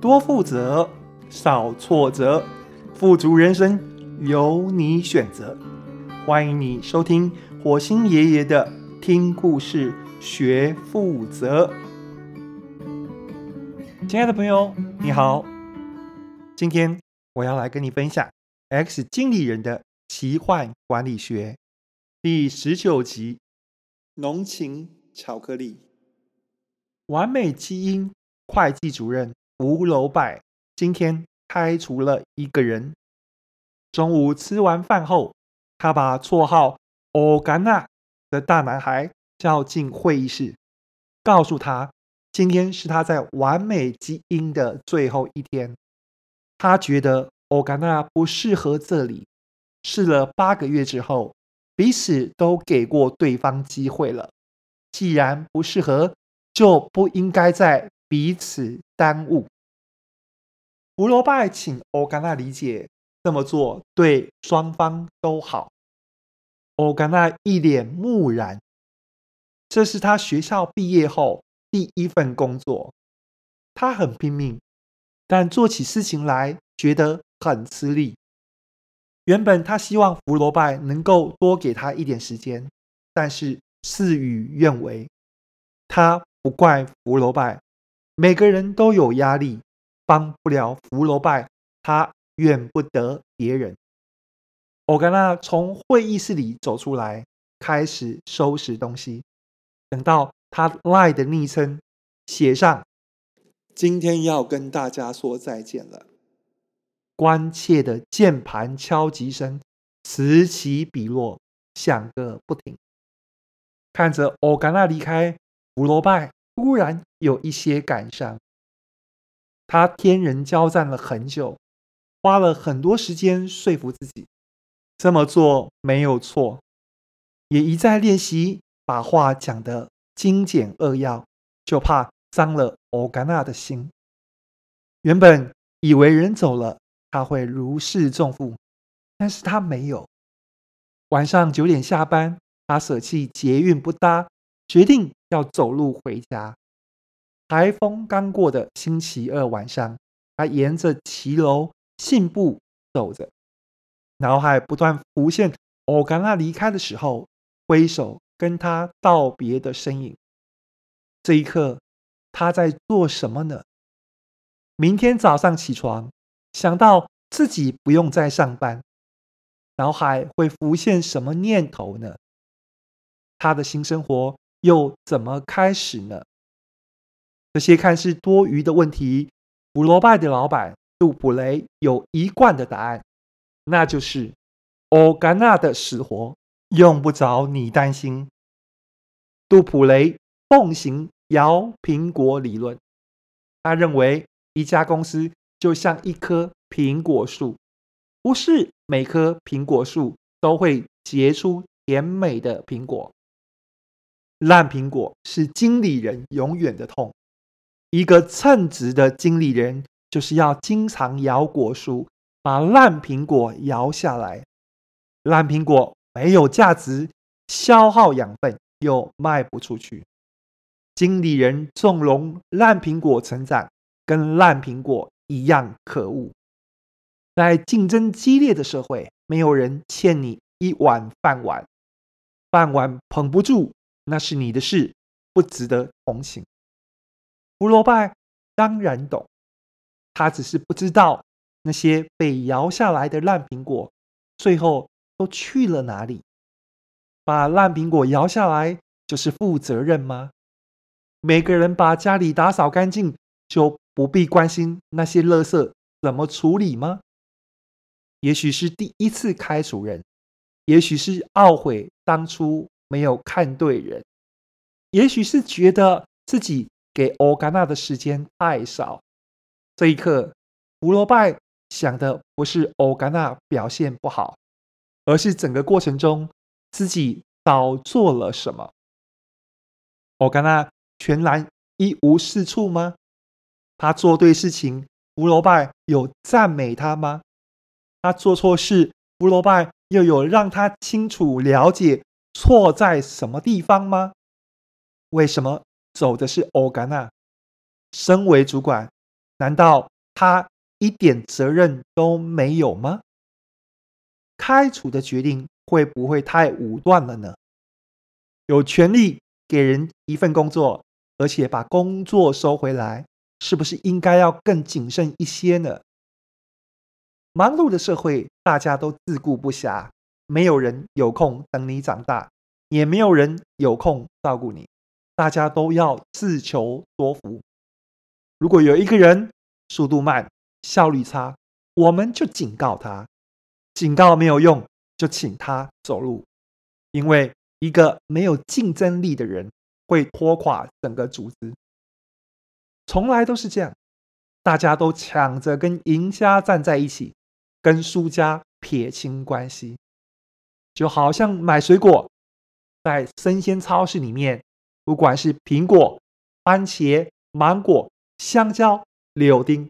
多负责，少挫折，富足人生由你选择。欢迎你收听火星爷爷的听故事学负责。亲爱的朋友，你好，今天我要来跟你分享《X 经理人的奇幻管理学》第十九集《浓情巧克力》。完美基因会计主任。吴楼拜今天开除了一个人。中午吃完饭后，他把绰号“欧甘娜”的大男孩叫进会议室，告诉他今天是他在完美基因的最后一天。他觉得欧甘娜不适合这里。试了八个月之后，彼此都给过对方机会了。既然不适合，就不应该再彼此耽误。福楼拜请欧甘娜理解，这么做对双方都好。欧甘娜一脸木然，这是他学校毕业后第一份工作，他很拼命，但做起事情来觉得很吃力。原本他希望福楼拜能够多给他一点时间，但是事与愿违。他不怪福楼拜，每个人都有压力。帮不了福楼拜，他怨不得别人。欧甘娜从会议室里走出来，开始收拾东西。等到他赖的昵称写上“今天要跟大家说再见了”，关切的键盘敲击声此起彼落，响个不停。看着欧甘娜离开，福楼拜突然有一些感伤。他天人交战了很久，花了很多时间说服自己这么做没有错，也一再练习把话讲得精简扼要，就怕伤了欧甘娜的心。原本以为人走了他会如释重负，但是他没有。晚上九点下班，他舍弃捷运不搭，决定要走路回家。台风刚过的星期二晚上，他沿着骑楼信步走着，脑海不断浮现欧甘娜离开的时候挥手跟他道别的身影。这一刻，他在做什么呢？明天早上起床，想到自己不用再上班，脑海会浮现什么念头呢？他的新生活又怎么开始呢？这些看似多余的问题，福楼拜的老板杜普雷有一贯的答案，那就是欧甘娜的死活用不着你担心。杜普雷奉行摇苹果理论，他认为一家公司就像一棵苹果树，不是每棵苹果树都会结出甜美的苹果。烂苹果是经理人永远的痛。一个称职的经理人，就是要经常摇果树，把烂苹果摇下来。烂苹果没有价值，消耗养分又卖不出去。经理人纵容烂苹果成长，跟烂苹果一样可恶。在竞争激烈的社会，没有人欠你一碗饭碗，饭碗捧不住，那是你的事，不值得同情。福楼拜当然懂，他只是不知道那些被摇下来的烂苹果最后都去了哪里。把烂苹果摇下来就是负责任吗？每个人把家里打扫干净，就不必关心那些垃圾怎么处理吗？也许是第一次开除人，也许是懊悔当初没有看对人，也许是觉得自己。给欧甘娜的时间太少。这一刻，福楼拜想的不是欧甘娜表现不好，而是整个过程中自己少做了什么。欧甘娜全然一无是处吗？他做对事情，福楼拜有赞美他吗？他做错事，福楼拜又有让他清楚了解错在什么地方吗？为什么？走的是欧甘娜，身为主管，难道他一点责任都没有吗？开除的决定会不会太武断了呢？有权利给人一份工作，而且把工作收回来，是不是应该要更谨慎一些呢？忙碌的社会，大家都自顾不暇，没有人有空等你长大，也没有人有空照顾你，大家都要自求多福。如果有一个人速度慢、效率差，我们就警告他；警告没有用，就请他走路，因为一个没有竞争力的人会拖垮整个组织。从来都是这样，大家都抢着跟赢家站在一起。跟输家撇清关系，就好像买水果，在生鲜超市里面，不管是苹果、番茄、芒果、香蕉、柳丁，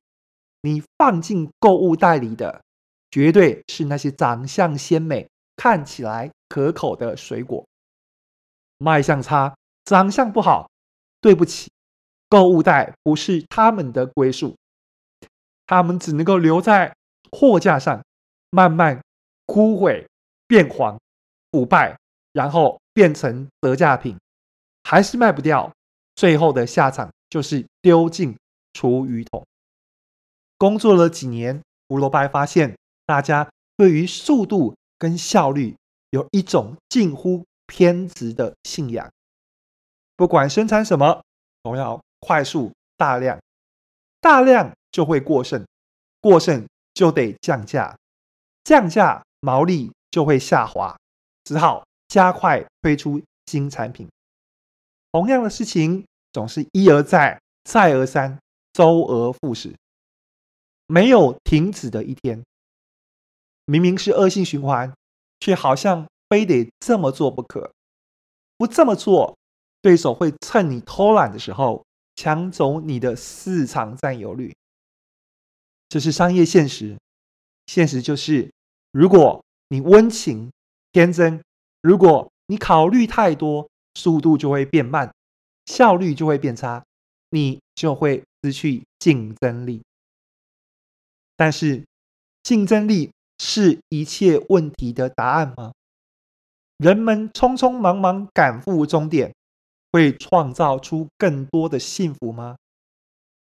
你放进购物袋里的，绝对是那些长相鲜美、看起来可口的水果。卖相差、长相不好，对不起，购物袋不是他们的归宿，他们只能够留在。货架上慢慢枯萎、变黄、腐败，然后变成折价品，还是卖不掉，最后的下场就是丢进厨余桶。工作了几年，胡萝拜发现，大家对于速度跟效率有一种近乎偏执的信仰，不管生产什么，都要快速、大量，大量就会过剩，过剩。就得降价，降价毛利就会下滑，只好加快推出新产品。同样的事情总是一而再、再而三、周而复始，没有停止的一天。明明是恶性循环，却好像非得这么做不可。不这么做，对手会趁你偷懒的时候抢走你的市场占有率。这是商业现实，现实就是，如果你温情天真，如果你考虑太多，速度就会变慢，效率就会变差，你就会失去竞争力。但是，竞争力是一切问题的答案吗？人们匆匆忙忙赶赴终点，会创造出更多的幸福吗？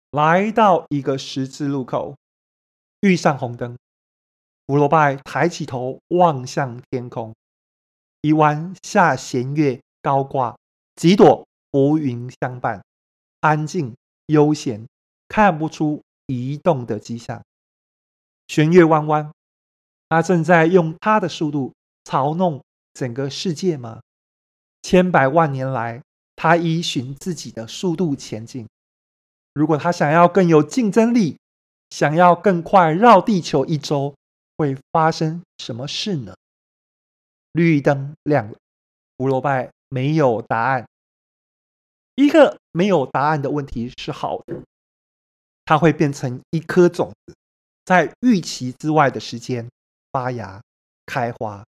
来到一个十字路口。遇上红灯，福楼拜抬起头望向天空，一弯下弦月高挂，几朵浮云相伴，安静悠闲，看不出移动的迹象。弦月弯弯，他正在用他的速度嘲弄整个世界吗？千百万年来，他依循自己的速度前进。如果他想要更有竞争力，想要更快绕地球一周，会发生什么事呢？绿灯亮了，福楼拜没有答案。一个没有答案的问题是好的，它会变成一颗种子，在预期之外的时间发芽、开花，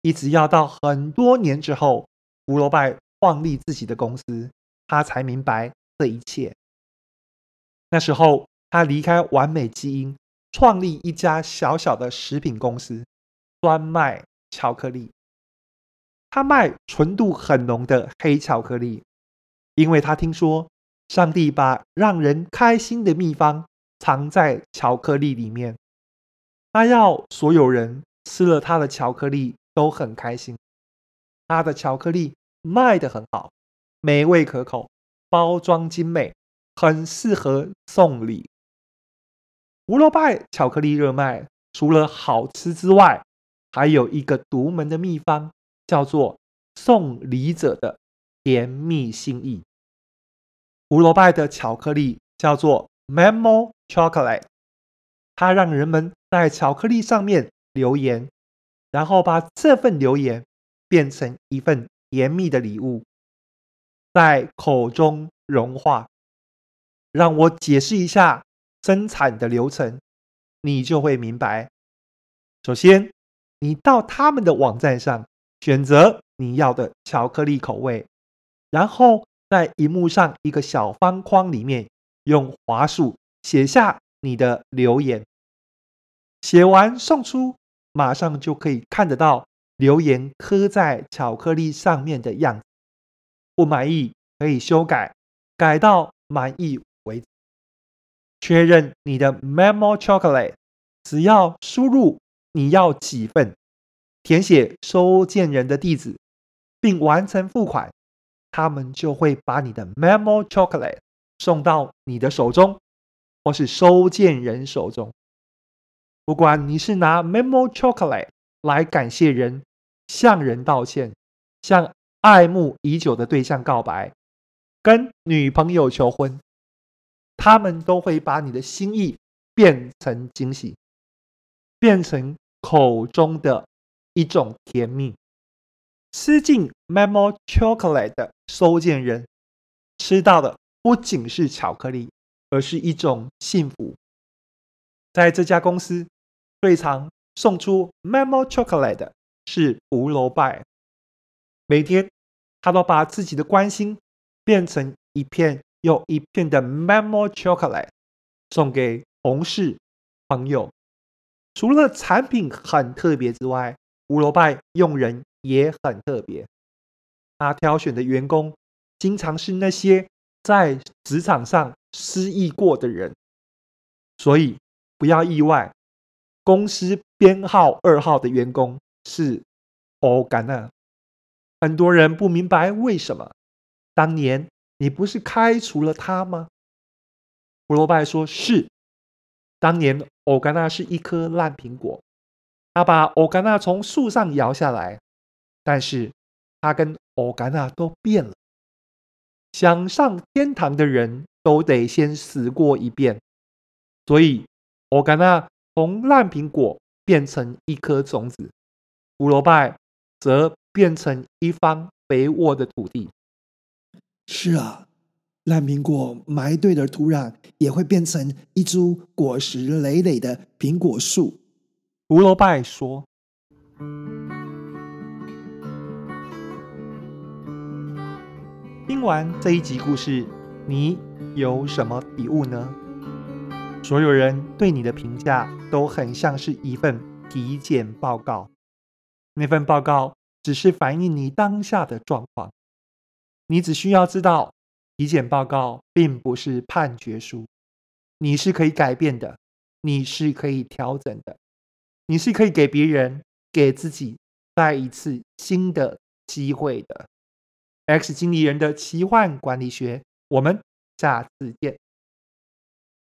一直要到很多年之后，福楼拜创立自己的公司，他才明白这一切。那时候。他离开完美基因，创立一家小小的食品公司，专卖巧克力。他卖纯度很浓的黑巧克力，因为他听说上帝把让人开心的秘方藏在巧克力里面。他要所有人吃了他的巧克力都很开心。他的巧克力卖得很好，美味可口，包装精美，很适合送礼。福楼拜巧克力热卖，除了好吃之外，还有一个独门的秘方，叫做送礼者的甜蜜心意。胡萝拜的巧克力叫做 Memo Chocolate，它让人们在巧克力上面留言，然后把这份留言变成一份甜蜜的礼物，在口中融化。让我解释一下。生产的流程，你就会明白。首先，你到他们的网站上选择你要的巧克力口味，然后在荧幕上一个小方框里面用滑鼠写下你的留言。写完送出，马上就可以看得到留言刻在巧克力上面的样子。不满意可以修改，改到满意为止。确认你的 Memo Chocolate，只要输入你要几份，填写收件人的地址，并完成付款，他们就会把你的 Memo Chocolate 送到你的手中，或是收件人手中。不管你是拿 Memo Chocolate 来感谢人、向人道歉、向爱慕已久的对象告白、跟女朋友求婚。他们都会把你的心意变成惊喜，变成口中的一种甜蜜。吃进 Memo Chocolate 的收件人，吃到的不仅是巧克力，而是一种幸福。在这家公司，最常送出 Memo Chocolate 的是胡萝卜，每天他都把自己的关心变成一片。又一片的 Memo Chocolate 送给同事、朋友。除了产品很特别之外，胡萝卜用人也很特别。他挑选的员工经常是那些在职场上失意过的人，所以不要意外，公司编号二号的员工是欧甘娜。很多人不明白为什么当年。你不是开除了他吗？胡萝卜说：“是，当年欧甘娜是一颗烂苹果，他把欧甘娜从树上摇下来，但是他跟欧甘娜都变了。想上天堂的人都得先死过一遍，所以欧甘娜从烂苹果变成一颗种子，胡萝卜则变成一方肥沃的土地。”是啊，烂苹果埋对的土壤，也会变成一株果实累累的苹果树。胡萝拜说：“听完这一集故事，你有什么体悟呢？所有人对你的评价都很像是一份体检报告，那份报告只是反映你当下的状况。”你只需要知道，体检报告并不是判决书，你是可以改变的，你是可以调整的，你是可以给别人、给自己再一次新的机会的。X 经理人的奇幻管理学，我们下次见。